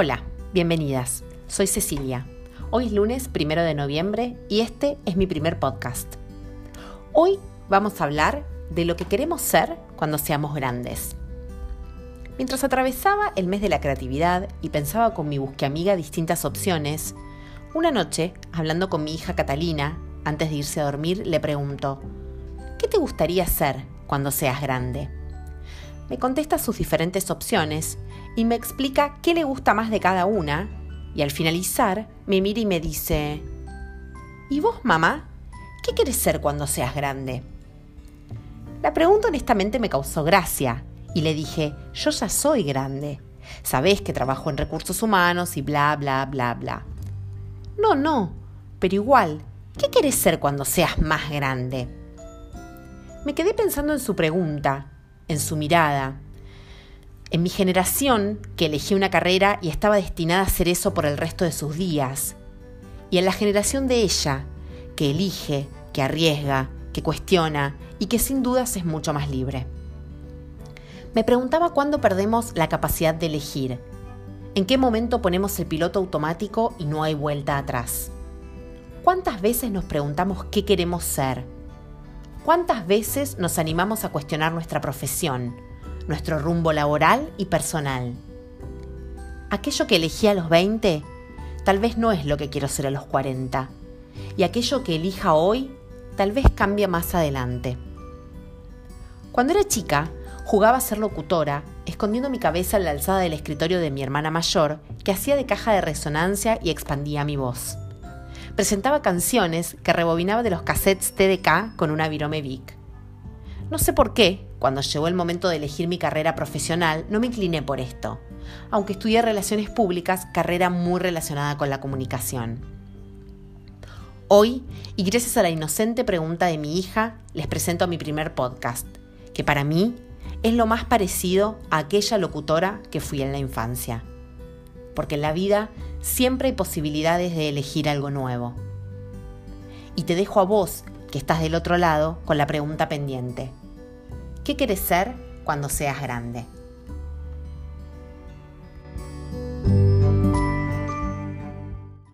Hola, bienvenidas. Soy Cecilia. Hoy es lunes primero de noviembre y este es mi primer podcast. Hoy vamos a hablar de lo que queremos ser cuando seamos grandes. Mientras atravesaba el mes de la creatividad y pensaba con mi amiga distintas opciones, una noche, hablando con mi hija Catalina, antes de irse a dormir, le pregunto, ¿qué te gustaría ser cuando seas grande? Me contesta sus diferentes opciones y me explica qué le gusta más de cada una y al finalizar me mira y me dice, ¿y vos, mamá? ¿Qué querés ser cuando seas grande? La pregunta honestamente me causó gracia y le dije, yo ya soy grande. Sabés que trabajo en recursos humanos y bla, bla, bla, bla. No, no, pero igual, ¿qué querés ser cuando seas más grande? Me quedé pensando en su pregunta, en su mirada, en mi generación, que elegí una carrera y estaba destinada a hacer eso por el resto de sus días. Y en la generación de ella, que elige, que arriesga, que cuestiona y que sin dudas es mucho más libre. Me preguntaba cuándo perdemos la capacidad de elegir. ¿En qué momento ponemos el piloto automático y no hay vuelta atrás? ¿Cuántas veces nos preguntamos qué queremos ser? ¿Cuántas veces nos animamos a cuestionar nuestra profesión? Nuestro rumbo laboral y personal. Aquello que elegí a los 20 tal vez no es lo que quiero ser a los 40. Y aquello que elija hoy tal vez cambie más adelante. Cuando era chica, jugaba a ser locutora, escondiendo mi cabeza en la alzada del escritorio de mi hermana mayor, que hacía de caja de resonancia y expandía mi voz. Presentaba canciones que rebobinaba de los cassettes TDK con una virome Vic. No sé por qué, cuando llegó el momento de elegir mi carrera profesional, no me incliné por esto, aunque estudié relaciones públicas, carrera muy relacionada con la comunicación. Hoy, y gracias a la inocente pregunta de mi hija, les presento mi primer podcast, que para mí es lo más parecido a aquella locutora que fui en la infancia. Porque en la vida siempre hay posibilidades de elegir algo nuevo. Y te dejo a vos, que estás del otro lado, con la pregunta pendiente. ¿Qué quieres ser cuando seas grande?